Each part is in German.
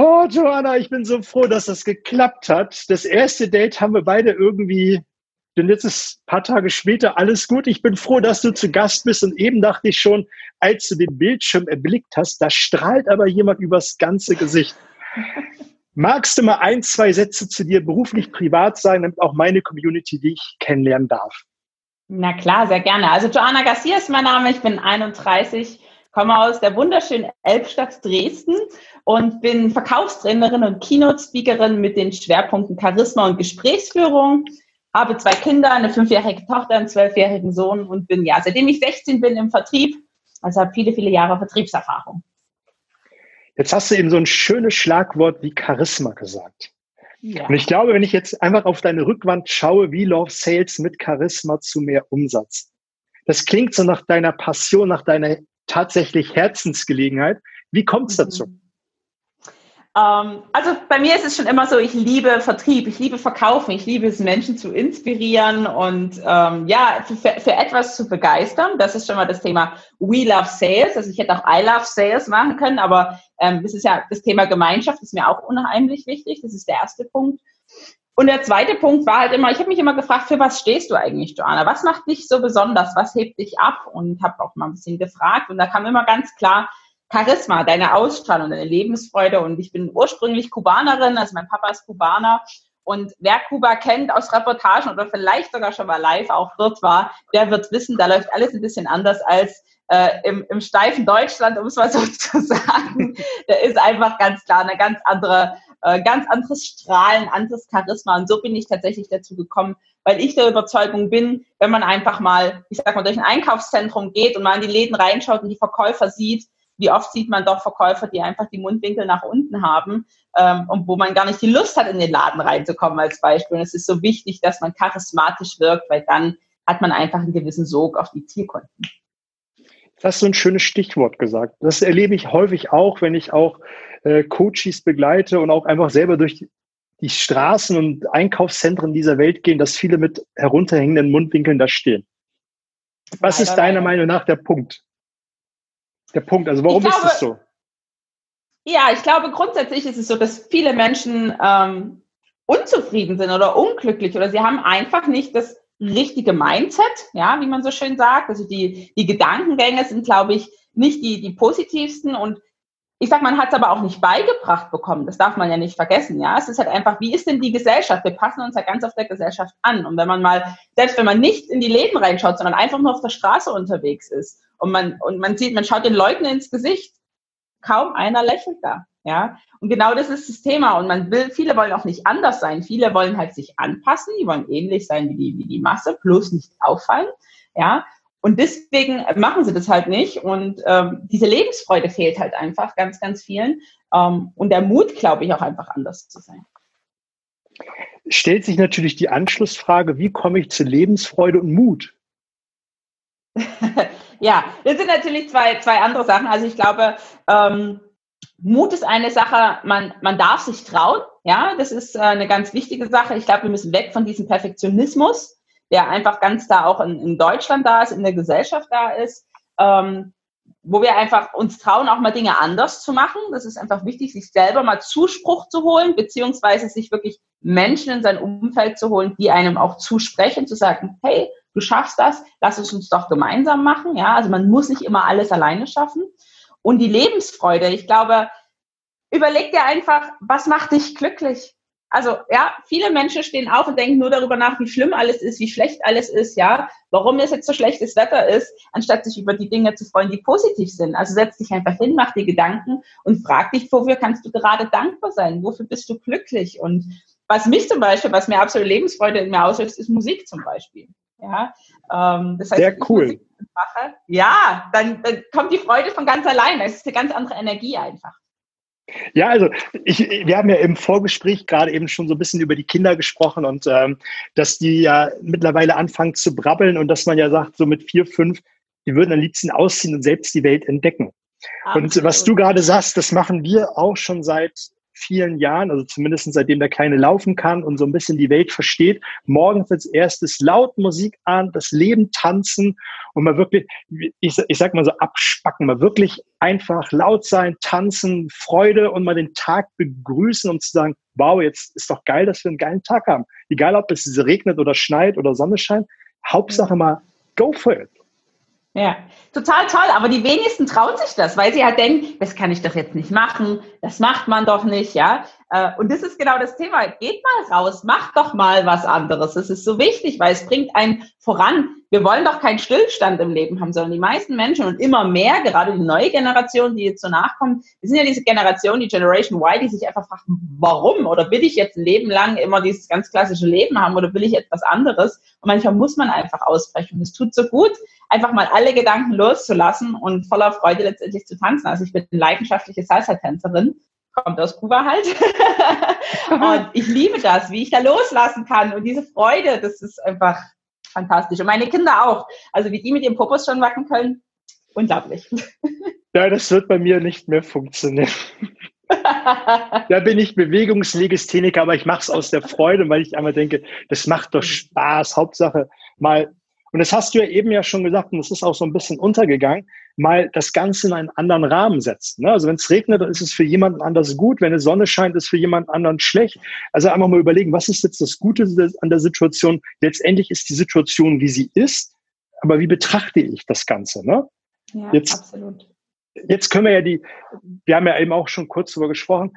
Oh, Joanna, ich bin so froh, dass das geklappt hat. Das erste Date haben wir beide irgendwie, denn jetzt ist ein paar Tage später alles gut. Ich bin froh, dass du zu Gast bist und eben dachte ich schon, als du den Bildschirm erblickt hast, da strahlt aber jemand übers ganze Gesicht. Magst du mal ein, zwei Sätze zu dir beruflich, privat sagen, damit auch meine Community dich kennenlernen darf? Na klar, sehr gerne. Also Joanna Garcia ist mein Name, ich bin 31 komme aus der wunderschönen Elbstadt Dresden und bin Verkaufstrainerin und Keynote-Speakerin mit den Schwerpunkten Charisma und Gesprächsführung. Habe zwei Kinder, eine fünfjährige Tochter, einen zwölfjährigen Sohn und bin ja, seitdem ich 16 bin im Vertrieb, also habe viele, viele Jahre Vertriebserfahrung. Jetzt hast du eben so ein schönes Schlagwort wie Charisma gesagt. Ja. Und ich glaube, wenn ich jetzt einfach auf deine Rückwand schaue, wie läuft Sales mit Charisma zu mehr Umsatz? Das klingt so nach deiner Passion, nach deiner tatsächlich Herzensgelegenheit. Wie kommt es dazu? Mhm. Ähm, also bei mir ist es schon immer so, ich liebe Vertrieb, ich liebe Verkaufen, ich liebe es, Menschen zu inspirieren und ähm, ja, für, für, etwas zu begeistern. Das ist schon mal das Thema We Love Sales. Also ich hätte auch I Love Sales machen können, aber ähm, das ist ja das Thema Gemeinschaft, ist mir auch unheimlich wichtig. Das ist der erste Punkt. Und der zweite Punkt war halt immer, ich habe mich immer gefragt, für was stehst du eigentlich, Joanna? Was macht dich so besonders? Was hebt dich ab? Und habe auch mal ein bisschen gefragt. Und da kam immer ganz klar Charisma, deine Ausstrahlung, deine Lebensfreude. Und ich bin ursprünglich Kubanerin, also mein Papa ist Kubaner. Und wer Kuba kennt aus Reportagen oder vielleicht sogar schon mal live auch dort war, der wird wissen, da läuft alles ein bisschen anders als äh, im, im steifen Deutschland, um es mal so zu sagen. Da ist einfach ganz klar eine ganz andere äh, ganz anderes Strahlen, anderes Charisma. Und so bin ich tatsächlich dazu gekommen, weil ich der Überzeugung bin, wenn man einfach mal, ich sag mal, durch ein Einkaufszentrum geht und mal in die Läden reinschaut und die Verkäufer sieht, wie oft sieht man doch Verkäufer, die einfach die Mundwinkel nach unten haben ähm, und wo man gar nicht die Lust hat, in den Laden reinzukommen als Beispiel. Und es ist so wichtig, dass man charismatisch wirkt, weil dann hat man einfach einen gewissen Sog auf die Zielkunden. Das ist so ein schönes Stichwort gesagt. Das erlebe ich häufig auch, wenn ich auch äh, Coaches begleite und auch einfach selber durch die Straßen und Einkaufszentren dieser Welt gehen, dass viele mit herunterhängenden Mundwinkeln da stehen. Was ist deiner Meinung nach der Punkt? Der Punkt, also warum glaube, ist es so? Ja, ich glaube grundsätzlich ist es so, dass viele Menschen ähm, unzufrieden sind oder unglücklich oder sie haben einfach nicht das richtige Mindset, ja, wie man so schön sagt. Also die, die Gedankengänge sind, glaube ich, nicht die, die positivsten und ich sag, man hat es aber auch nicht beigebracht bekommen. Das darf man ja nicht vergessen. Ja, es ist halt einfach, wie ist denn die Gesellschaft? Wir passen uns ja ganz auf der Gesellschaft an. Und wenn man mal, selbst wenn man nicht in die Läden reinschaut, sondern einfach nur auf der Straße unterwegs ist und man, und man sieht, man schaut den Leuten ins Gesicht, kaum einer lächelt da. Ja, und genau das ist das Thema. Und man will, viele wollen auch nicht anders sein. Viele wollen halt sich anpassen. Die wollen ähnlich sein wie die, wie die Masse, bloß nicht auffallen. Ja, und deswegen machen sie das halt nicht. Und ähm, diese Lebensfreude fehlt halt einfach ganz, ganz vielen. Ähm, und der Mut, glaube ich, auch einfach anders zu sein. Stellt sich natürlich die Anschlussfrage, wie komme ich zu Lebensfreude und Mut? ja, das sind natürlich zwei, zwei andere Sachen. Also ich glaube, ähm, Mut ist eine Sache, man, man darf sich trauen. Ja, das ist äh, eine ganz wichtige Sache. Ich glaube, wir müssen weg von diesem Perfektionismus der einfach ganz da auch in, in Deutschland da ist, in der Gesellschaft da ist, ähm, wo wir einfach uns trauen, auch mal Dinge anders zu machen. Das ist einfach wichtig, sich selber mal Zuspruch zu holen, beziehungsweise sich wirklich Menschen in sein Umfeld zu holen, die einem auch zusprechen, zu sagen, hey, du schaffst das, lass es uns doch gemeinsam machen. Ja, also man muss nicht immer alles alleine schaffen. Und die Lebensfreude, ich glaube, überleg dir einfach, was macht dich glücklich? Also ja, viele Menschen stehen auf und denken nur darüber nach, wie schlimm alles ist, wie schlecht alles ist, ja, warum es jetzt so schlechtes Wetter ist, anstatt sich über die Dinge zu freuen, die positiv sind. Also setz dich einfach hin, mach dir Gedanken und frag dich, wofür kannst du gerade dankbar sein? Wofür bist du glücklich? Und was mich zum Beispiel, was mir absolute Lebensfreude in mir auslöst, ist Musik zum Beispiel. Ja, ähm, das heißt, Sehr cool. Mache, ja, dann, dann kommt die Freude von ganz allein. Es ist eine ganz andere Energie einfach. Ja, also ich, wir haben ja im Vorgespräch gerade eben schon so ein bisschen über die Kinder gesprochen und ähm, dass die ja mittlerweile anfangen zu brabbeln und dass man ja sagt, so mit vier, fünf, die würden am liebsten ausziehen und selbst die Welt entdecken. Absolut. Und was du gerade sagst, das machen wir auch schon seit vielen Jahren, also zumindest seitdem der Kleine laufen kann und so ein bisschen die Welt versteht, morgens als erstes laut Musik an, das Leben tanzen und mal wirklich, ich, ich sag mal so abspacken, mal wirklich einfach laut sein, tanzen, Freude und mal den Tag begrüßen, um zu sagen, wow, jetzt ist doch geil, dass wir einen geilen Tag haben. Egal, ob es regnet oder schneit oder Sonne scheint, Hauptsache mal go for it. Ja, total toll, aber die wenigsten trauen sich das, weil sie halt denken, das kann ich doch jetzt nicht machen, das macht man doch nicht, ja. Äh, und das ist genau das Thema. Geht mal raus, macht doch mal was anderes. Das ist so wichtig, weil es bringt einen voran. Wir wollen doch keinen Stillstand im Leben haben, sondern die meisten Menschen und immer mehr, gerade die neue Generation, die jetzt so nachkommt, wir sind ja diese Generation, die Generation Y, die sich einfach fragt, warum? Oder will ich jetzt ein Leben lang immer dieses ganz klassische Leben haben oder will ich etwas anderes? Und manchmal muss man einfach ausbrechen. Und es tut so gut, einfach mal alle Gedanken loszulassen und voller Freude letztendlich zu tanzen. Also ich bin eine leidenschaftliche Salsa-Tänzerin kommt aus Kuba halt. und ich liebe das, wie ich da loslassen kann. Und diese Freude, das ist einfach fantastisch. Und meine Kinder auch. Also wie die mit ihrem Popos schon wackeln können, unglaublich. Ja, das wird bei mir nicht mehr funktionieren. da bin ich Bewegungslegistheniker, aber ich mache es aus der Freude, weil ich einmal denke, das macht doch Spaß. Hauptsache mal und das hast du ja eben ja schon gesagt, und das ist auch so ein bisschen untergegangen, mal das Ganze in einen anderen Rahmen setzen. Ne? Also wenn es regnet, dann ist es für jemanden anders gut. Wenn die Sonne scheint, ist es für jemanden anderen schlecht. Also einfach mal überlegen, was ist jetzt das Gute an der Situation? Letztendlich ist die Situation, wie sie ist, aber wie betrachte ich das Ganze? Ne? Ja, jetzt, absolut. Jetzt können wir ja die, wir haben ja eben auch schon kurz darüber gesprochen,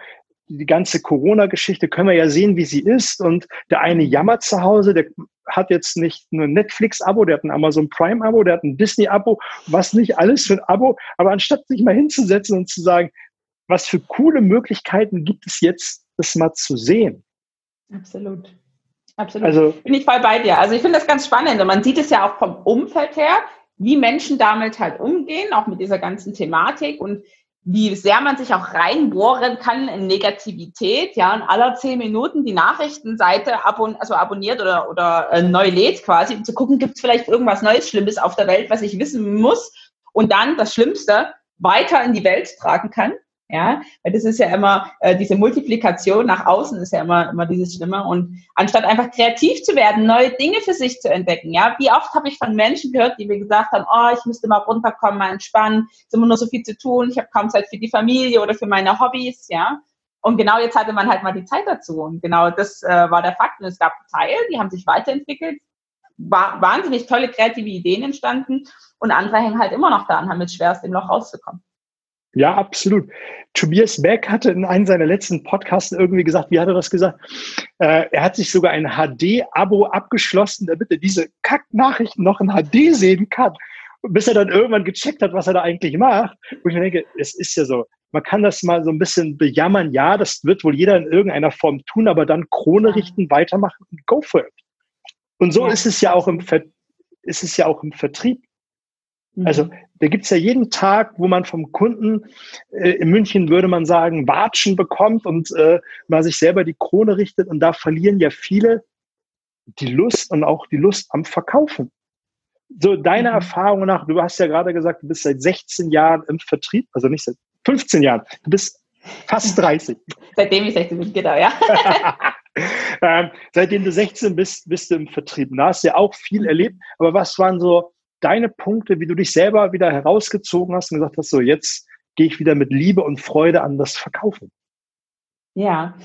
die ganze Corona-Geschichte können wir ja sehen, wie sie ist. Und der eine jammert zu Hause, der hat jetzt nicht nur ein Netflix-Abo, der hat ein Amazon Prime-Abo, der hat ein Disney-Abo, was nicht alles für ein Abo. Aber anstatt sich mal hinzusetzen und zu sagen, was für coole Möglichkeiten gibt es jetzt, das mal zu sehen. Absolut. Absolut. Also, Bin ich voll bei dir. Also ich finde das ganz spannend und man sieht es ja auch vom Umfeld her, wie Menschen damit halt umgehen, auch mit dieser ganzen Thematik und wie sehr man sich auch reinbohren kann in Negativität, ja, und aller zehn Minuten die Nachrichtenseite abon also abonniert oder, oder äh, neu lädt quasi, um zu gucken, gibt es vielleicht irgendwas Neues, Schlimmes auf der Welt, was ich wissen muss und dann das Schlimmste weiter in die Welt tragen kann. Ja, weil das ist ja immer, äh, diese Multiplikation nach außen ist ja immer, immer dieses Schlimme. Und anstatt einfach kreativ zu werden, neue Dinge für sich zu entdecken, ja, wie oft habe ich von Menschen gehört, die mir gesagt haben, oh, ich müsste mal runterkommen, mal entspannen, es ist immer nur so viel zu tun, ich habe kaum Zeit für die Familie oder für meine Hobbys, ja. Und genau jetzt hatte man halt mal die Zeit dazu. Und genau das äh, war der Fakt. Und es gab Teile, die haben sich weiterentwickelt, war, wahnsinnig tolle kreative Ideen entstanden und andere hängen halt immer noch da und haben jetzt schwer aus Loch rauszukommen. Ja, absolut. Tobias Beck hatte in einem seiner letzten Podcasts irgendwie gesagt, wie hat er das gesagt? Äh, er hat sich sogar ein HD-Abo abgeschlossen, damit er diese Kacknachrichten noch in HD sehen kann. Bis er dann irgendwann gecheckt hat, was er da eigentlich macht. Und ich denke, es ist ja so. Man kann das mal so ein bisschen bejammern. Ja, das wird wohl jeder in irgendeiner Form tun, aber dann Krone richten, weitermachen und go for it. Und so ja. ist es ja auch im, Ver ist es ja auch im Vertrieb. Also mhm. da gibt's ja jeden Tag, wo man vom Kunden, äh, in München würde man sagen, Watschen bekommt und äh, mal sich selber die Krone richtet. Und da verlieren ja viele die Lust und auch die Lust am Verkaufen. So deine mhm. Erfahrung nach, du hast ja gerade gesagt, du bist seit 16 Jahren im Vertrieb, also nicht seit 15 Jahren, du bist fast 30. Seitdem ich 16 bin, genau, ja. ähm, seitdem du 16 bist, bist du im Vertrieb. Da hast du ja auch viel erlebt, aber was waren so deine Punkte, wie du dich selber wieder herausgezogen hast und gesagt hast, so jetzt gehe ich wieder mit Liebe und Freude an das Verkaufen? Ja,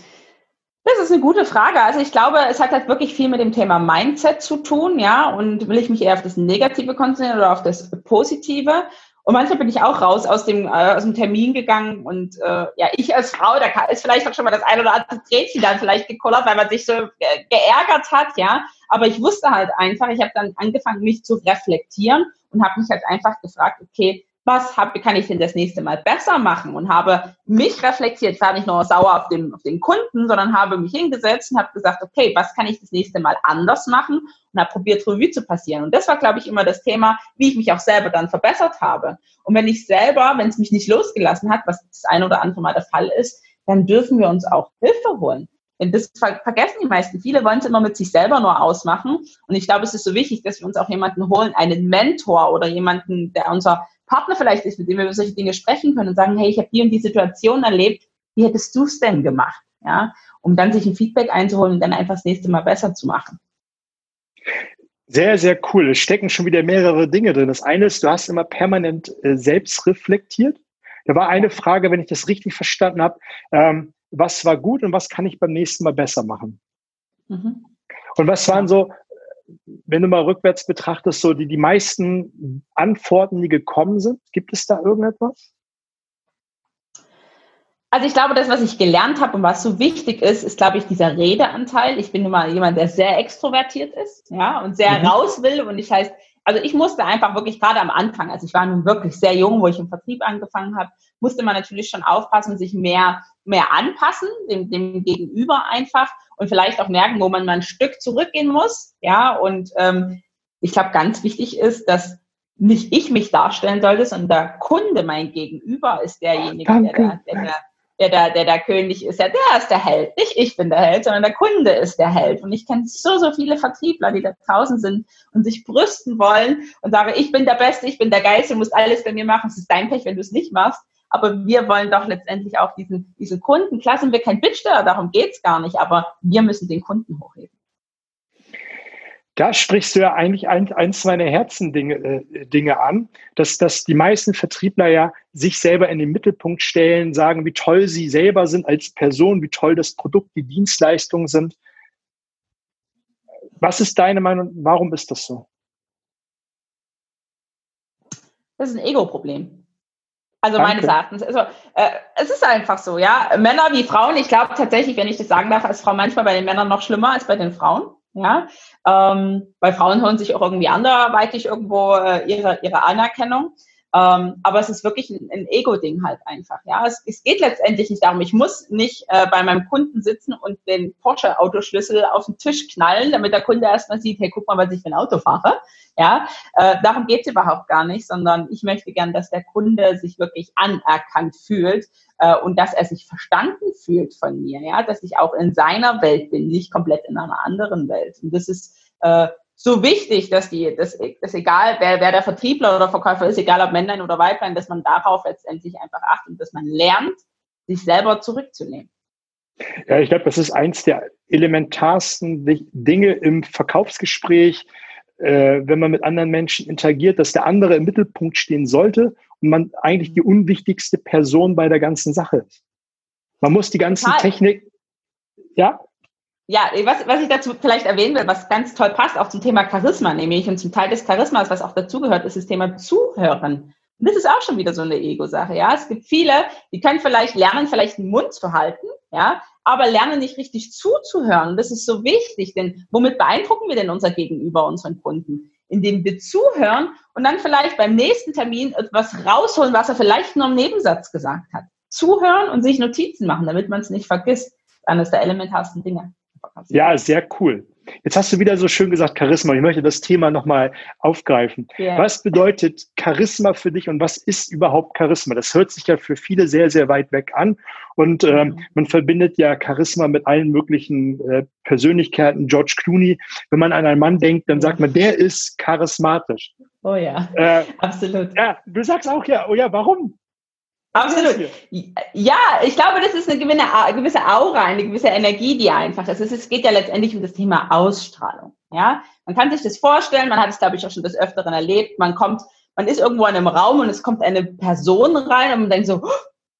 das ist eine gute Frage. Also ich glaube, es hat halt wirklich viel mit dem Thema Mindset zu tun, ja. Und will ich mich eher auf das Negative konzentrieren oder auf das Positive? Und manchmal bin ich auch raus aus dem, äh, aus dem Termin gegangen und äh, ja, ich als Frau, da ist vielleicht auch schon mal das ein oder andere Tränchen dann vielleicht gekullert, weil man sich so äh, geärgert hat, ja. Aber ich wusste halt einfach, ich habe dann angefangen, mich zu reflektieren und habe mich halt einfach gefragt, okay, was hab, kann ich denn das nächste Mal besser machen und habe mich reflektiert, war nicht nur sauer auf den, auf den Kunden, sondern habe mich hingesetzt und habe gesagt, okay, was kann ich das nächste Mal anders machen und habe probiert, Revue zu passieren. Und das war, glaube ich, immer das Thema, wie ich mich auch selber dann verbessert habe. Und wenn ich selber, wenn es mich nicht losgelassen hat, was das eine oder andere Mal der Fall ist, dann dürfen wir uns auch Hilfe holen. Denn das vergessen die meisten. Viele wollen es immer mit sich selber nur ausmachen. Und ich glaube, es ist so wichtig, dass wir uns auch jemanden holen, einen Mentor oder jemanden, der unser Partner vielleicht ist, mit dem wir über solche Dinge sprechen können und sagen, hey, ich habe die und die Situation erlebt, wie hättest du es denn gemacht? Ja, um dann sich ein Feedback einzuholen und dann einfach das nächste Mal besser zu machen. Sehr, sehr cool. Es stecken schon wieder mehrere Dinge drin. Das eine ist, du hast immer permanent äh, selbst reflektiert. Da war eine Frage, wenn ich das richtig verstanden habe, ähm, was war gut und was kann ich beim nächsten Mal besser machen? Mhm. Und was waren so, wenn du mal rückwärts betrachtest, so die, die meisten Antworten, die gekommen sind? Gibt es da irgendetwas? Also ich glaube, das, was ich gelernt habe und was so wichtig ist, ist, glaube ich, dieser Redeanteil. Ich bin nun mal jemand, der sehr extrovertiert ist, ja, und sehr mhm. raus will. Und ich heißt, also ich musste einfach wirklich gerade am Anfang, also ich war nun wirklich sehr jung, wo ich im Vertrieb angefangen habe, musste man natürlich schon aufpassen, sich mehr, mehr anpassen, dem, dem Gegenüber einfach und vielleicht auch merken, wo man mal ein Stück zurückgehen muss. Ja, und ähm, ich glaube, ganz wichtig ist, dass nicht ich mich darstellen sollte, sondern der Kunde, mein Gegenüber, ist derjenige, der, der, der, der da, der da König ist, ja, der ist der Held. Nicht ich bin der Held, sondern der Kunde ist der Held. Und ich kenne so, so viele Vertriebler, die da draußen sind und sich brüsten wollen und sagen, ich bin der Beste, ich bin der Geist, du musst alles bei mir machen. Es ist dein Pech, wenn du es nicht machst. Aber wir wollen doch letztendlich auch diesen, diesen Kunden, klar sind wir kein Bittsteller, darum geht's gar nicht, aber wir müssen den Kunden hochheben. Da sprichst du ja eigentlich ein, eins meiner Herzendinge äh, Dinge an, dass, dass die meisten Vertriebler ja sich selber in den Mittelpunkt stellen, sagen, wie toll sie selber sind als Person, wie toll das Produkt, die Dienstleistungen sind. Was ist deine Meinung? Warum ist das so? Das ist ein Ego-Problem. Also Danke. meines Erachtens. Also äh, es ist einfach so, ja. Männer wie Frauen, ich glaube tatsächlich, wenn ich das sagen darf, als Frau manchmal bei den Männern noch schlimmer als bei den Frauen. Ja, ähm, weil Frauen holen sich auch irgendwie anderweitig irgendwo äh, ihre, ihre Anerkennung. Ähm, aber es ist wirklich ein, ein Ego-Ding halt einfach. Ja, es, es, geht letztendlich nicht darum, ich muss nicht äh, bei meinem Kunden sitzen und den Porsche-Autoschlüssel auf den Tisch knallen, damit der Kunde erstmal sieht, hey, guck mal, was ich für ein Auto fahre. Ja, äh, darum geht es überhaupt gar nicht, sondern ich möchte gern, dass der Kunde sich wirklich anerkannt fühlt äh, und dass er sich verstanden fühlt von mir. Ja, dass ich auch in seiner Welt bin, nicht komplett in einer anderen Welt. Und das ist äh, so wichtig, dass die, dass, dass egal wer, wer der Vertriebler oder Verkäufer ist, egal ob Männlein oder Weiblein, dass man darauf letztendlich einfach achtet und dass man lernt, sich selber zurückzunehmen. Ja, ich glaube, das ist eins der elementarsten Dinge im Verkaufsgespräch, äh, wenn man mit anderen Menschen interagiert, dass der andere im Mittelpunkt stehen sollte und man eigentlich die unwichtigste Person bei der ganzen Sache ist. Man muss die ganzen Technik, ja? Ja, was, was ich dazu vielleicht erwähnen will, was ganz toll passt, auch zum Thema Charisma, nämlich und zum Teil des Charismas, was auch dazugehört, ist das Thema Zuhören. Und das ist auch schon wieder so eine Ego-Sache, ja. Es gibt viele, die können vielleicht lernen, vielleicht einen Mund zu halten, ja, aber lernen nicht richtig zuzuhören. Das ist so wichtig, denn womit beeindrucken wir denn unser Gegenüber, unseren Kunden? Indem wir zuhören und dann vielleicht beim nächsten Termin etwas rausholen, was er vielleicht nur im Nebensatz gesagt hat. Zuhören und sich Notizen machen, damit man es nicht vergisst. Eines der elementarsten Dinge. Ja, sehr cool. Jetzt hast du wieder so schön gesagt Charisma. Ich möchte das Thema nochmal aufgreifen. Yeah. Was bedeutet Charisma für dich und was ist überhaupt Charisma? Das hört sich ja für viele sehr, sehr weit weg an. Und ähm, mhm. man verbindet ja Charisma mit allen möglichen äh, Persönlichkeiten. George Clooney, wenn man an einen Mann denkt, dann sagt man, der ist charismatisch. Oh ja, äh, absolut. Ja, du sagst auch ja, oh ja, warum? Absolut. Ja, ich glaube, das ist eine gewisse Aura, eine gewisse Energie, die einfach ist. Es geht ja letztendlich um das Thema Ausstrahlung. Ja, man kann sich das vorstellen. Man hat es, glaube ich, auch schon des Öfteren erlebt. Man kommt, man ist irgendwo in einem Raum und es kommt eine Person rein und man denkt so,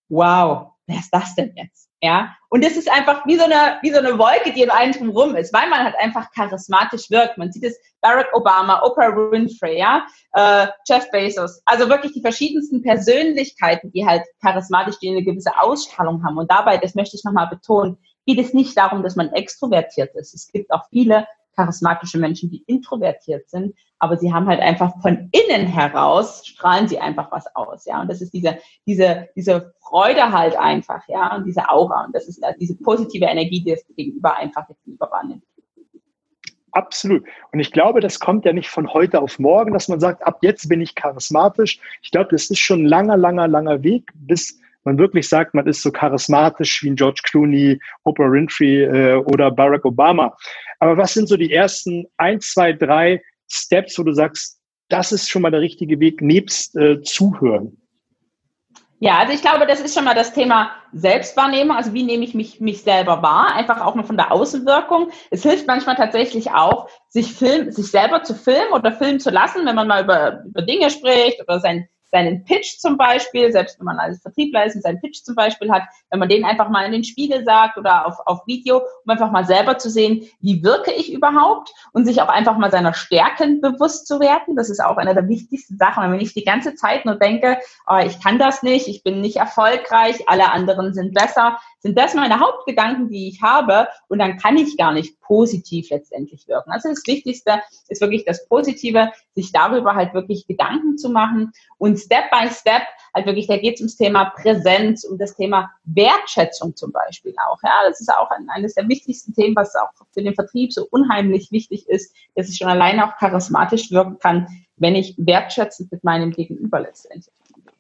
wow, wer ist das denn jetzt? Ja, und es ist einfach wie so eine, wie so eine Wolke, die in einem drumherum ist, weil man halt einfach charismatisch wirkt. Man sieht es Barack Obama, Oprah Winfrey, ja, äh, Jeff Bezos, also wirklich die verschiedensten Persönlichkeiten, die halt charismatisch, die eine gewisse Ausstrahlung haben. Und dabei, das möchte ich nochmal betonen, geht es nicht darum, dass man extrovertiert ist. Es gibt auch viele charismatische Menschen, die introvertiert sind, aber sie haben halt einfach von innen heraus strahlen sie einfach was aus, ja. Und das ist diese, diese, diese Freude halt einfach, ja, und diese Aura. Und das ist diese positive Energie, die das Gegenüber einfach gegenüber. Absolut. Und ich glaube, das kommt ja nicht von heute auf morgen, dass man sagt, ab jetzt bin ich charismatisch. Ich glaube, das ist schon ein langer, langer, langer Weg, bis man wirklich sagt, man ist so charismatisch wie ein George Clooney, Oprah Winfrey äh, oder Barack Obama. Aber was sind so die ersten ein, zwei, drei Steps, wo du sagst, das ist schon mal der richtige Weg, nebst äh, Zuhören? Ja, also ich glaube, das ist schon mal das Thema Selbstwahrnehmung. Also wie nehme ich mich, mich selber wahr? Einfach auch mal von der Außenwirkung. Es hilft manchmal tatsächlich auch, sich Film, sich selber zu filmen oder filmen zu lassen, wenn man mal über, über Dinge spricht oder sein, seinen Pitch zum Beispiel, selbst wenn man als Vertriebler ist und seinen Pitch zum Beispiel hat, wenn man den einfach mal in den Spiegel sagt oder auf, auf Video, um einfach mal selber zu sehen, wie wirke ich überhaupt und sich auch einfach mal seiner Stärken bewusst zu werden. Das ist auch eine der wichtigsten Sachen. Wenn ich die ganze Zeit nur denke, oh, ich kann das nicht, ich bin nicht erfolgreich, alle anderen sind besser, sind das meine Hauptgedanken, die ich habe und dann kann ich gar nicht positiv letztendlich wirken. Also das Wichtigste ist wirklich das Positive, sich darüber halt wirklich Gedanken zu machen und Step by Step halt wirklich, da geht es ums Thema Präsenz, um das Thema Wertschätzung zum Beispiel auch. Ja, das ist auch ein, eines der wichtigsten Themen, was auch für den Vertrieb so unheimlich wichtig ist, dass ich schon alleine auch charismatisch wirken kann, wenn ich wertschätzend mit meinem Gegenüber letztendlich umgehe.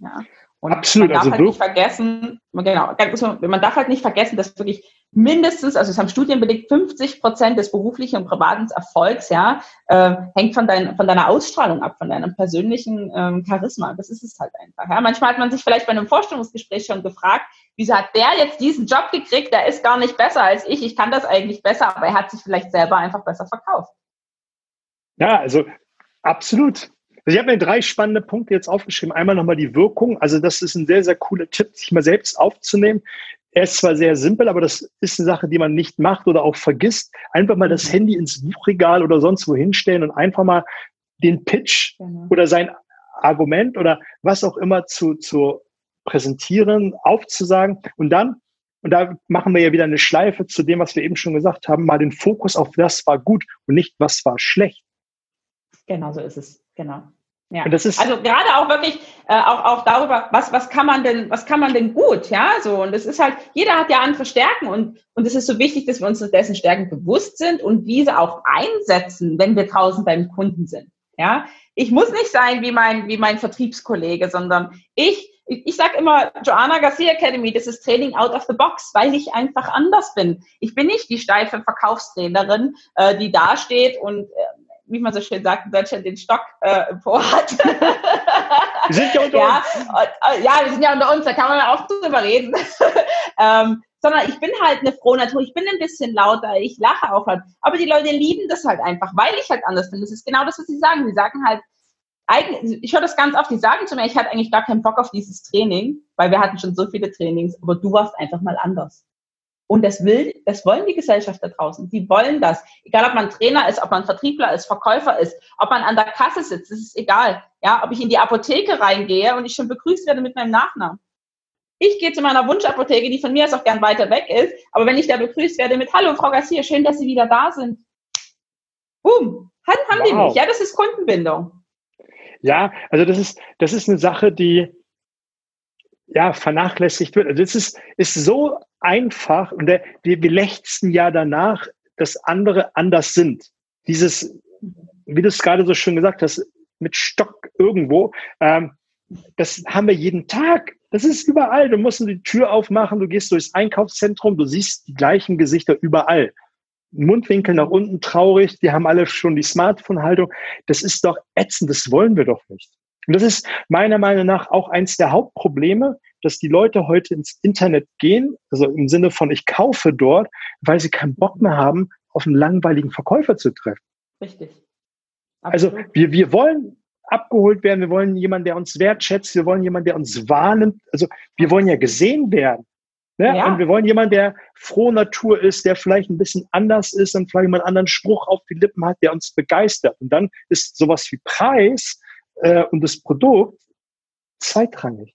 Ja. Und Absolut, man darf also halt nicht vergessen, genau, man darf halt nicht vergessen, dass wirklich mindestens, also es haben Studien belegt, 50 Prozent des beruflichen und privaten Erfolgs, ja, äh, hängt von, dein, von deiner Ausstrahlung ab, von deinem persönlichen ähm, Charisma. Das ist es halt einfach. Ja. Manchmal hat man sich vielleicht bei einem Vorstellungsgespräch schon gefragt, wieso hat der jetzt diesen Job gekriegt? Der ist gar nicht besser als ich. Ich kann das eigentlich besser, aber er hat sich vielleicht selber einfach besser verkauft. Ja, also absolut. Also ich habe mir drei spannende Punkte jetzt aufgeschrieben. Einmal nochmal die Wirkung. Also das ist ein sehr, sehr cooler Tipp, sich mal selbst aufzunehmen. Er ist zwar sehr simpel, aber das ist eine Sache, die man nicht macht oder auch vergisst. Einfach mal das Handy ins Buchregal oder sonst wo hinstellen und einfach mal den Pitch genau. oder sein Argument oder was auch immer zu, zu präsentieren, aufzusagen und dann, und da machen wir ja wieder eine Schleife zu dem, was wir eben schon gesagt haben, mal den Fokus auf das war gut und nicht was war schlecht. Genau so ist es. Genau. Ja. also gerade auch wirklich äh, auch, auch darüber, was, was kann man denn, was kann man denn gut, ja, so und es ist halt, jeder hat ja andere Stärken und und es ist so wichtig, dass wir uns dessen Stärken bewusst sind und diese auch einsetzen, wenn wir draußen beim Kunden sind, ja. Ich muss nicht sein wie mein wie mein Vertriebskollege, sondern ich ich, ich sage immer, Joanna Garcia Academy, das ist Training out of the box, weil ich einfach anders bin. Ich bin nicht die steife Verkaufstrainerin, äh, die da steht und äh, wie man so schön sagt, in Deutschland den Stock äh, hat. Wir sind ja unter ja, uns. Und, äh, ja, wir sind ja unter uns, da kann man ja auch drüber reden. ähm, sondern ich bin halt eine frohe Natur, ich bin ein bisschen lauter, ich lache auch halt. Aber die Leute lieben das halt einfach, weil ich halt anders bin. Das ist genau das, was sie sagen. Sie sagen halt, ich höre das ganz oft, die sagen zu mir, ich hatte eigentlich gar keinen Bock auf dieses Training, weil wir hatten schon so viele Trainings, aber du warst einfach mal anders. Und das will, das wollen die Gesellschaft da draußen. Die wollen das. Egal, ob man Trainer ist, ob man Vertriebler ist, Verkäufer ist, ob man an der Kasse sitzt, das ist egal. Ja, ob ich in die Apotheke reingehe und ich schon begrüßt werde mit meinem Nachnamen. Ich gehe zu meiner Wunschapotheke, die von mir aus auch gern weiter weg ist, aber wenn ich da begrüßt werde mit Hallo, Frau Garcia, schön, dass Sie wieder da sind. Boom, haben, haben wow. die nicht. Ja, das ist Kundenbindung. Ja, also das ist, das ist eine Sache, die, ja, vernachlässigt wird. Also es ist, ist so einfach und der, wir, wir lechzen ja danach, dass andere anders sind. Dieses, wie du es gerade so schön gesagt hast, mit Stock irgendwo, ähm, das haben wir jeden Tag. Das ist überall. Du musst die Tür aufmachen, du gehst durchs Einkaufszentrum, du siehst die gleichen Gesichter überall. Mundwinkel nach unten traurig, die haben alle schon die Smartphone-Haltung. Das ist doch ätzend, das wollen wir doch nicht. Und das ist meiner Meinung nach auch eins der Hauptprobleme, dass die Leute heute ins Internet gehen, also im Sinne von ich kaufe dort, weil sie keinen Bock mehr haben, auf einen langweiligen Verkäufer zu treffen. Richtig. Also Absolut. Also wir, wir wollen abgeholt werden, wir wollen jemanden, der uns wertschätzt, wir wollen jemanden, der uns wahrnimmt. Also wir wollen ja gesehen werden. Ne? Ja. Und wir wollen jemanden, der froh Natur ist, der vielleicht ein bisschen anders ist und vielleicht mal einen anderen Spruch auf die Lippen hat, der uns begeistert. Und dann ist sowas wie Preis äh, und das Produkt zweitrangig.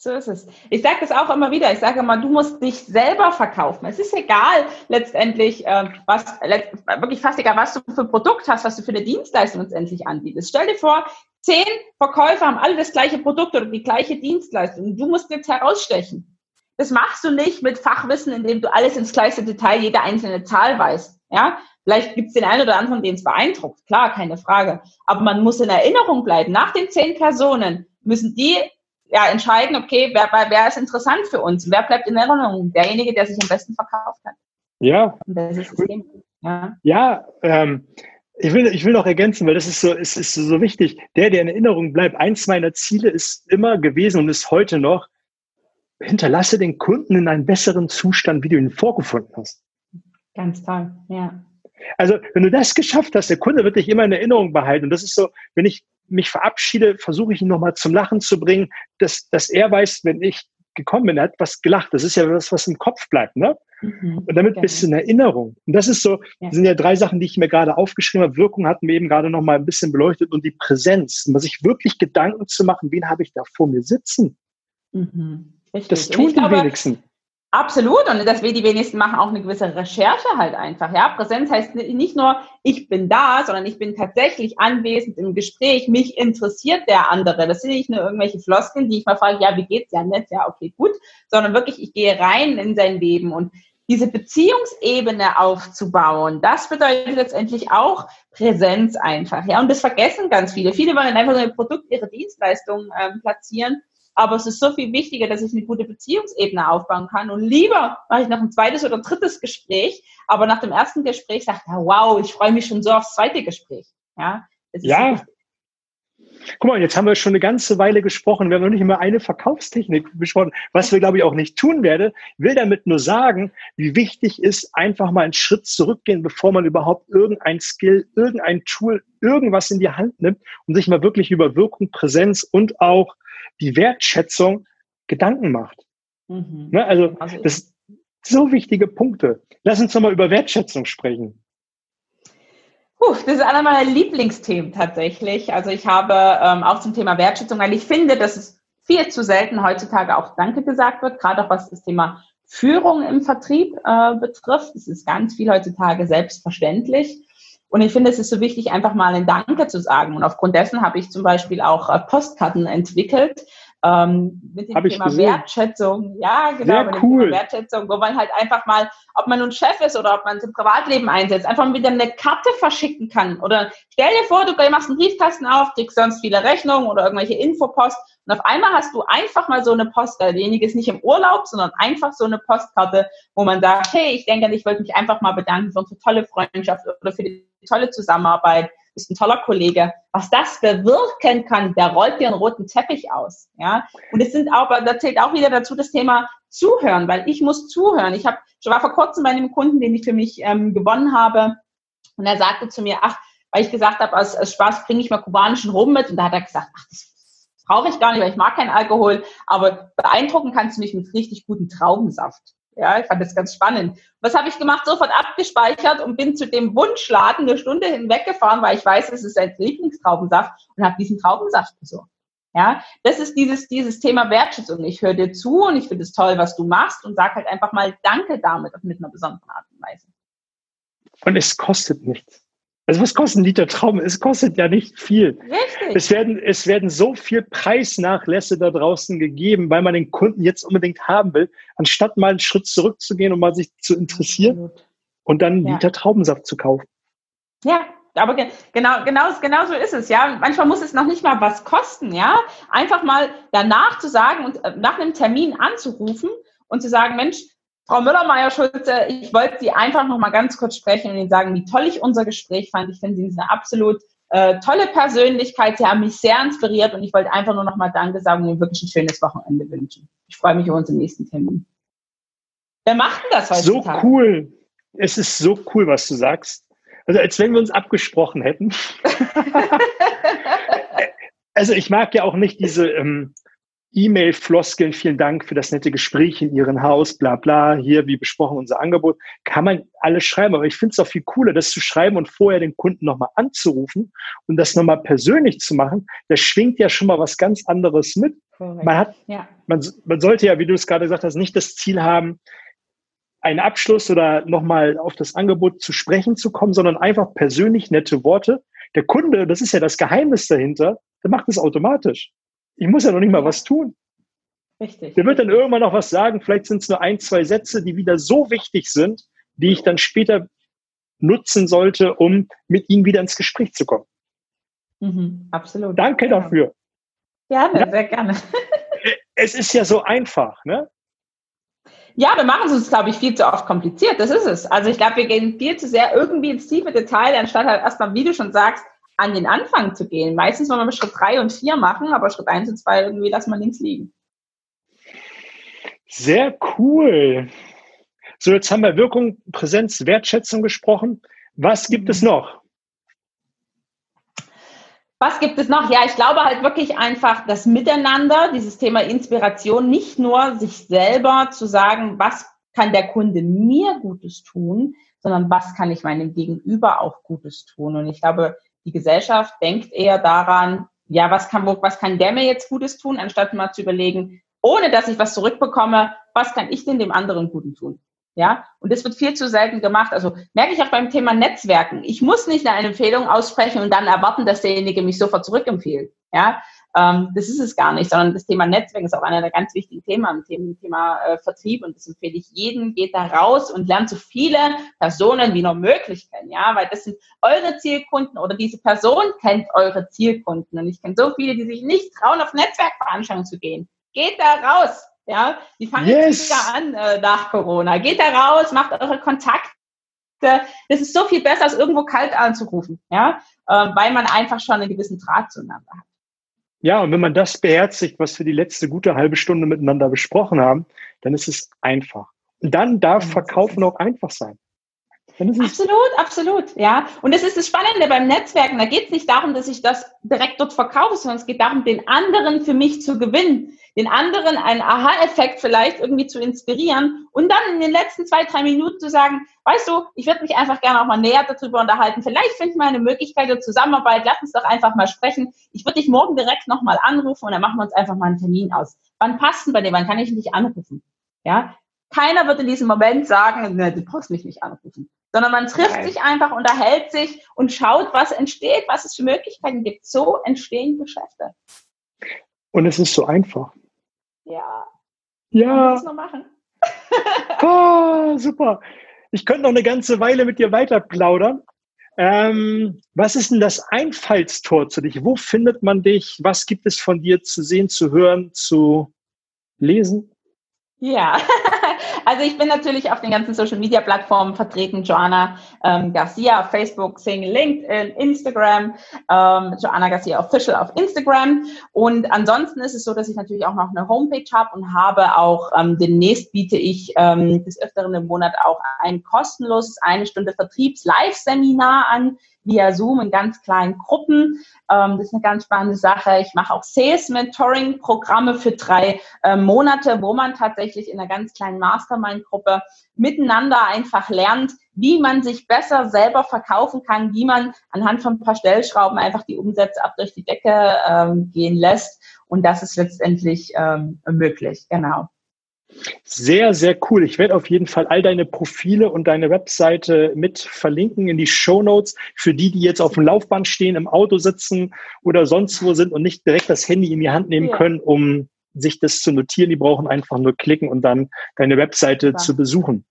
So ist es. Ich sage das auch immer wieder. Ich sage immer, du musst dich selber verkaufen. Es ist egal letztendlich, äh, was wirklich fast egal, was du für ein Produkt hast, was du für eine Dienstleistung letztendlich anbietest. Stell dir vor, zehn Verkäufer haben alle das gleiche Produkt oder die gleiche Dienstleistung. Du musst jetzt herausstechen. Das machst du nicht mit Fachwissen, indem du alles ins kleinste Detail, jede einzelne Zahl weißt. Ja, Vielleicht gibt es den einen oder anderen, den es beeindruckt, klar, keine Frage. Aber man muss in Erinnerung bleiben. Nach den zehn Personen müssen die ja, entscheiden, okay, wer, wer ist interessant für uns? Wer bleibt in Erinnerung? Derjenige, der sich am besten verkauft hat. Ja. ja, ähm, Ich will, ich will noch ergänzen, weil das ist so, es ist so wichtig. Der, der in Erinnerung bleibt, eins meiner Ziele ist immer gewesen und ist heute noch, hinterlasse den Kunden in einen besseren Zustand, wie du ihn vorgefunden hast. Ganz toll, ja. Also, wenn du das geschafft hast, der Kunde wird dich immer in Erinnerung behalten. Und das ist so, wenn ich mich verabschiede, versuche ich ihn nochmal zum Lachen zu bringen, dass, dass er weiß, wenn ich gekommen bin, er hat was gelacht. Das ist ja was, was im Kopf bleibt, ne? Mhm, und damit genau. bist du in Erinnerung. Und das ist so, ja. das sind ja drei Sachen, die ich mir gerade aufgeschrieben habe. Wirkung hatten wir eben gerade noch mal ein bisschen beleuchtet und die Präsenz. Und sich wirklich Gedanken zu machen, wen habe ich da vor mir sitzen? Mhm. Das tun die glaube, wenigsten. Absolut. Und dass wir die wenigsten machen auch eine gewisse Recherche halt einfach. Ja, Präsenz heißt nicht nur, ich bin da, sondern ich bin tatsächlich anwesend im Gespräch. Mich interessiert der andere. Das sind nicht nur irgendwelche Floskeln, die ich mal frage, ja, wie geht's? Ja, nett, ja, okay, gut. Sondern wirklich, ich gehe rein in sein Leben und diese Beziehungsebene aufzubauen, das bedeutet letztendlich auch Präsenz einfach. Ja, und das vergessen ganz viele. Viele wollen einfach nur ein Produkt, ihre Dienstleistung ähm, platzieren aber es ist so viel wichtiger, dass ich eine gute Beziehungsebene aufbauen kann. Und lieber mache ich noch ein zweites oder drittes Gespräch, aber nach dem ersten Gespräch sage ich, wow, ich freue mich schon so aufs zweite Gespräch. Ja. ja. Guck mal, jetzt haben wir schon eine ganze Weile gesprochen. Wir haben noch nicht immer eine Verkaufstechnik besprochen, was wir, glaube ich, auch nicht tun werden. Ich will damit nur sagen, wie wichtig ist, einfach mal einen Schritt zurückgehen, bevor man überhaupt irgendein Skill, irgendein Tool, irgendwas in die Hand nimmt und sich mal wirklich über Wirkung, Präsenz und auch die Wertschätzung Gedanken macht. Mhm. Ne? Also, also das sind so wichtige Punkte. Lass uns nochmal über Wertschätzung sprechen. Puh, das ist einer meiner Lieblingsthemen tatsächlich. Also ich habe ähm, auch zum Thema Wertschätzung, weil ich finde, dass es viel zu selten heutzutage auch Danke gesagt wird, gerade auch was das Thema Führung im Vertrieb äh, betrifft. Es ist ganz viel heutzutage selbstverständlich. Und ich finde, es ist so wichtig, einfach mal ein Danke zu sagen. Und aufgrund dessen habe ich zum Beispiel auch äh, Postkarten entwickelt, ähm, mit dem Hab Thema Wertschätzung. Ja, genau, Sehr cool. Thema Wertschätzung, wo man halt einfach mal, ob man nun Chef ist oder ob man es im Privatleben einsetzt, einfach wieder eine Karte verschicken kann. Oder stell dir vor, du machst einen Briefkasten auf, kriegst sonst viele Rechnungen oder irgendwelche Infopost und auf einmal hast du einfach mal so eine Postkarte. Derjenige ist nicht im Urlaub, sondern einfach so eine Postkarte, wo man sagt, hey, ich denke, ich wollte mich einfach mal bedanken für unsere tolle Freundschaft oder für die tolle Zusammenarbeit bist ein toller Kollege. Was das bewirken kann, der rollt dir einen roten Teppich aus. Ja? Und es sind aber, da zählt auch wieder dazu das Thema Zuhören, weil ich muss zuhören. Ich habe, ich war vor kurzem bei einem Kunden, den ich für mich ähm, gewonnen habe, und er sagte zu mir, ach, weil ich gesagt habe, aus, aus Spaß bringe ich mal kubanischen Rum mit. Und da hat er gesagt, ach, das brauche ich gar nicht, weil ich mag keinen Alkohol. Aber beeindrucken kannst du mich mit richtig gutem Traubensaft. Ja, ich fand das ganz spannend. Was habe ich gemacht? Sofort abgespeichert und bin zu dem Wunschladen eine Stunde hinweggefahren, weil ich weiß, es ist ein Lieblingstraubensaft und habe diesen Traubensaft besorgt. Ja, das ist dieses, dieses Thema Wertschätzung. Ich höre dir zu und ich finde es toll, was du machst und sag halt einfach mal Danke damit mit einer besonderen Art und Weise. Und es kostet nichts. Also was kostet ein Liter Traum? Es kostet ja nicht viel. Richtig. Es werden, es werden so viel Preisnachlässe da draußen gegeben, weil man den Kunden jetzt unbedingt haben will, anstatt mal einen Schritt zurückzugehen und mal sich zu interessieren Absolut. und dann einen ja. Liter Traubensaft zu kaufen. Ja, aber genau, genau, genau so ist es, ja. Manchmal muss es noch nicht mal was kosten, ja. Einfach mal danach zu sagen und äh, nach einem Termin anzurufen und zu sagen, Mensch, Frau Müller-Meyer-Schulze, ich wollte Sie einfach noch mal ganz kurz sprechen und Ihnen sagen, wie toll ich unser Gespräch fand. Ich finde, Sie sind eine absolut äh, tolle Persönlichkeit. Sie haben mich sehr inspiriert und ich wollte einfach nur noch mal Danke sagen und Ihnen wirklich ein schönes Wochenende wünschen. Ich freue mich auf unseren nächsten Termin. Wer macht denn das heutzutage? So cool. Es ist so cool, was du sagst. Also als wenn wir uns abgesprochen hätten. also ich mag ja auch nicht diese ähm, E-Mail-Floskeln, vielen Dank für das nette Gespräch in Ihrem Haus, bla bla, hier, wie besprochen, unser Angebot, kann man alles schreiben. Aber ich finde es auch viel cooler, das zu schreiben und vorher den Kunden nochmal anzurufen und das nochmal persönlich zu machen. Da schwingt ja schon mal was ganz anderes mit. Man hat, ja. man, man sollte ja, wie du es gerade gesagt hast, nicht das Ziel haben, einen Abschluss oder nochmal auf das Angebot zu sprechen zu kommen, sondern einfach persönlich nette Worte. Der Kunde, das ist ja das Geheimnis dahinter, der macht es automatisch. Ich muss ja noch nicht mal was tun. Richtig. Der wird dann irgendwann noch was sagen. Vielleicht sind es nur ein, zwei Sätze, die wieder so wichtig sind, die ich dann später nutzen sollte, um mit ihm wieder ins Gespräch zu kommen. Mhm, absolut. Danke ja. dafür. Gerne, ja. sehr gerne. es ist ja so einfach, ne? Ja, wir machen es uns, glaube ich, viel zu oft kompliziert. Das ist es. Also ich glaube, wir gehen viel zu sehr irgendwie ins tiefe Detail, anstatt halt erstmal, wie du schon sagst, an den Anfang zu gehen. Meistens wollen wir Schritt drei und vier machen, aber Schritt eins und zwei irgendwie lassen wir links liegen. Sehr cool. So, jetzt haben wir Wirkung, Präsenz, Wertschätzung gesprochen. Was gibt es mhm. noch? Was gibt es noch? Ja, ich glaube halt wirklich einfach das Miteinander, dieses Thema Inspiration, nicht nur sich selber zu sagen, was kann der Kunde mir Gutes tun, sondern was kann ich meinem Gegenüber auch Gutes tun. Und ich glaube, die Gesellschaft denkt eher daran, ja, was kann, was kann der mir jetzt Gutes tun, anstatt mal zu überlegen, ohne dass ich was zurückbekomme, was kann ich denn dem anderen Guten tun? Ja, und das wird viel zu selten gemacht. Also merke ich auch beim Thema Netzwerken. Ich muss nicht eine Empfehlung aussprechen und dann erwarten, dass derjenige mich sofort zurückempfiehlt. Ja, ähm, das ist es gar nicht, sondern das Thema Netzwerk ist auch einer der ganz wichtigen Themen, Thema, Thema äh, Vertrieb. Und das empfehle ich jedem, geht da raus und lernt so viele Personen wie nur möglich kennen. Ja, weil das sind eure Zielkunden oder diese Person kennt eure Zielkunden. Und ich kenne so viele, die sich nicht trauen, auf Netzwerkveranstaltungen zu gehen. Geht da raus. Ja, die fangen yes. jetzt wieder an äh, nach Corona. Geht da raus, macht eure Kontakte. Das ist so viel besser, als irgendwo kalt anzurufen, ja, äh, weil man einfach schon einen gewissen Draht zueinander hat. Ja, und wenn man das beherzigt, was wir die letzte gute halbe Stunde miteinander besprochen haben, dann ist es einfach. Und dann darf Verkaufen auch einfach sein. Absolut, absolut, ja. Und das ist das Spannende beim Netzwerken. Da geht es nicht darum, dass ich das direkt dort verkaufe, sondern es geht darum, den anderen für mich zu gewinnen, den anderen einen Aha-Effekt vielleicht irgendwie zu inspirieren und dann in den letzten zwei, drei Minuten zu sagen, weißt du, ich würde mich einfach gerne auch mal näher darüber unterhalten. Vielleicht finden wir eine Möglichkeit der Zusammenarbeit. Lass uns doch einfach mal sprechen. Ich würde dich morgen direkt nochmal anrufen und dann machen wir uns einfach mal einen Termin aus. Wann passt denn bei dir? Wann kann ich dich anrufen? Ja, keiner wird in diesem Moment sagen, ne, du brauchst mich nicht anrufen sondern man trifft Nein. sich einfach, unterhält sich und schaut, was entsteht, was es für Möglichkeiten gibt. So entstehen Geschäfte. Und es ist so einfach. Ja. Ja. Man muss noch machen. oh, super. Ich könnte noch eine ganze Weile mit dir weiter plaudern. Ähm, was ist denn das Einfallstor zu dich? Wo findet man dich? Was gibt es von dir zu sehen, zu hören, zu lesen? Ja, also ich bin natürlich auf den ganzen Social Media Plattformen vertreten. Joanna ähm, Garcia auf Facebook, Sing, LinkedIn, Instagram, ähm, Joanna Garcia Official auf Instagram. Und ansonsten ist es so, dass ich natürlich auch noch eine Homepage habe und habe auch ähm, demnächst biete ich ähm, des Öfteren im Monat auch ein kostenloses eine Stunde Vertriebs-Live-Seminar an via Zoom in ganz kleinen Gruppen. Ähm, das ist eine ganz spannende Sache. Ich mache auch Sales-Mentoring-Programme für drei äh, Monate, wo man tatsächlich in einer ganz kleinen Mastermind-Gruppe miteinander einfach lernt, wie man sich besser selber verkaufen kann, wie man anhand von ein paar Stellschrauben einfach die Umsätze ab durch die Decke ähm, gehen lässt. Und das ist letztendlich ähm, möglich. Genau. Sehr, sehr cool. Ich werde auf jeden Fall all deine Profile und deine Webseite mit verlinken in die Show Notes für die, die jetzt auf dem Laufband stehen, im Auto sitzen oder sonst wo sind und nicht direkt das Handy in die Hand nehmen ja. können, um sich das zu notieren. Die brauchen einfach nur klicken und dann deine Webseite ja. zu besuchen.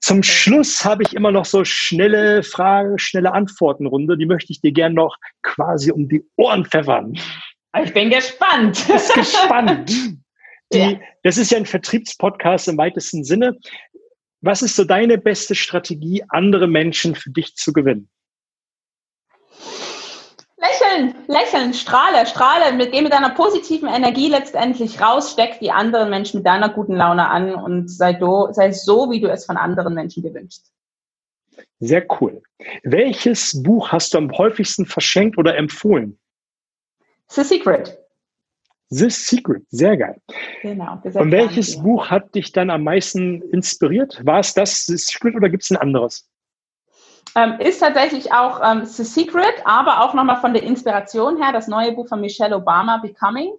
Zum Schluss habe ich immer noch so schnelle Fragen, schnelle Antwortenrunde. Die möchte ich dir gern noch quasi um die Ohren pfeffern. Ich bin gespannt. Ist gespannt. Die. Das ist ja ein Vertriebspodcast im weitesten Sinne. Was ist so deine beste Strategie, andere Menschen für dich zu gewinnen? Lächeln, lächeln, strahle, strahle, mit geh mit deiner positiven Energie letztendlich raus, steck die anderen Menschen mit deiner guten Laune an und sei, do, sei so, wie du es von anderen Menschen gewünscht. Sehr cool. Welches Buch hast du am häufigsten verschenkt oder empfohlen? The Secret. The Secret, sehr geil. Genau. Und welches ja. Buch hat dich dann am meisten inspiriert? War es das The Secret oder gibt es ein anderes? Ähm, ist tatsächlich auch ähm, The Secret, aber auch nochmal von der Inspiration her, das neue Buch von Michelle Obama, Becoming.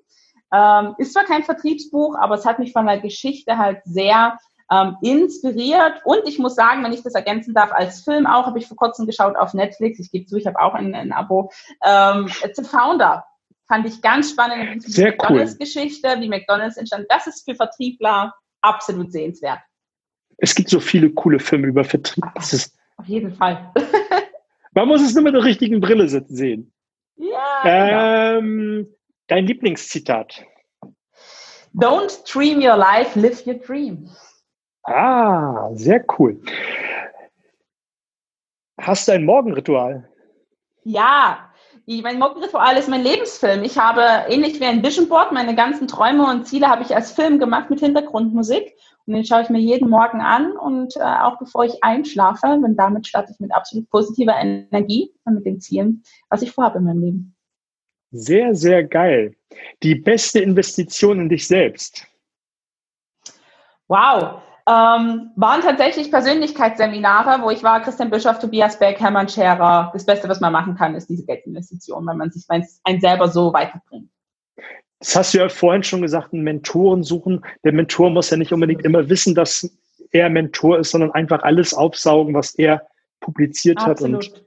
Ähm, ist zwar kein Vertriebsbuch, aber es hat mich von der Geschichte halt sehr ähm, inspiriert. Und ich muss sagen, wenn ich das ergänzen darf, als Film auch, habe ich vor kurzem geschaut auf Netflix. Ich gebe zu, ich habe auch ein, ein Abo. Ähm, The Founder Fand ich ganz spannend. Die Sehr McDonalds-Geschichte, wie McDonalds entstand. Das ist für Vertriebler absolut sehenswert. Es gibt so viele coole Filme über Vertrieb. Das ist Auf jeden Fall. Man muss es nur mit der richtigen Brille sehen. Ja. Ähm, genau. Dein Lieblingszitat. Don't dream your life, live your dream. Ah, sehr cool. Hast du ein Morgenritual? Ja, mein Morgenritual ist mein Lebensfilm. Ich habe ähnlich wie ein Vision Board meine ganzen Träume und Ziele habe ich als Film gemacht mit Hintergrundmusik und den schaue ich mir jeden Morgen an und äh, auch bevor ich einschlafe, denn damit starte ich mit absolut positiver Energie und mit den Zielen, was ich vorhabe in meinem Leben. Sehr, sehr geil. Die beste Investition in dich selbst. Wow ähm, waren tatsächlich Persönlichkeitsseminare, wo ich war, Christian Bischof, Tobias Beck, Hermann Scherer. Das Beste, was man machen kann, ist diese Geldinvestition, weil man sich einen selber so weiterbringt. Das hast du ja vorhin schon gesagt, einen Mentoren suchen. Der Mentor muss ja nicht unbedingt immer wissen, dass er Mentor ist, sondern einfach alles aufsaugen, was er publiziert Absolut. hat. Und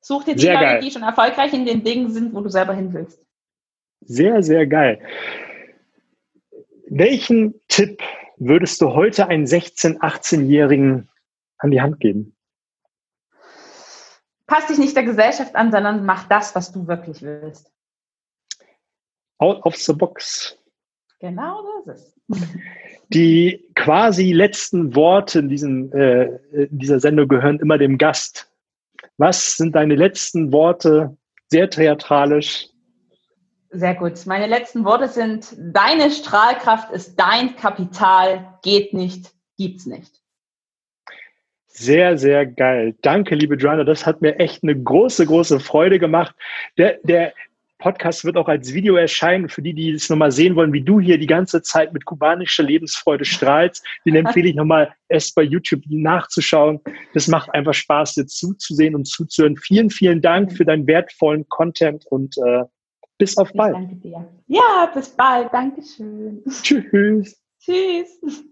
Such dir die Leute, geil. die schon erfolgreich in den Dingen sind, wo du selber hin willst. Sehr, sehr geil. Welchen Tipp würdest du heute einen 16-, 18-Jährigen an die Hand geben? Pass dich nicht der Gesellschaft an, sondern mach das, was du wirklich willst. Out of the box. Genau das ist es. Die quasi letzten Worte in, diesem, äh, in dieser Sendung gehören immer dem Gast. Was sind deine letzten Worte, sehr theatralisch, sehr gut. Meine letzten Worte sind, deine Strahlkraft ist dein Kapital, geht nicht, gibt's nicht. Sehr, sehr geil. Danke, liebe Joanna. Das hat mir echt eine große, große Freude gemacht. Der, der Podcast wird auch als Video erscheinen. Für die, die es nochmal sehen wollen, wie du hier die ganze Zeit mit kubanischer Lebensfreude strahlst, den empfehle ich nochmal erst bei YouTube nachzuschauen. Das macht einfach Spaß, dir zuzusehen und zuzuhören. Vielen, vielen Dank für deinen wertvollen Content und äh, bis auf bald. Ich danke dir. Ja, bis bald. Dankeschön. Tschüss. Tschüss.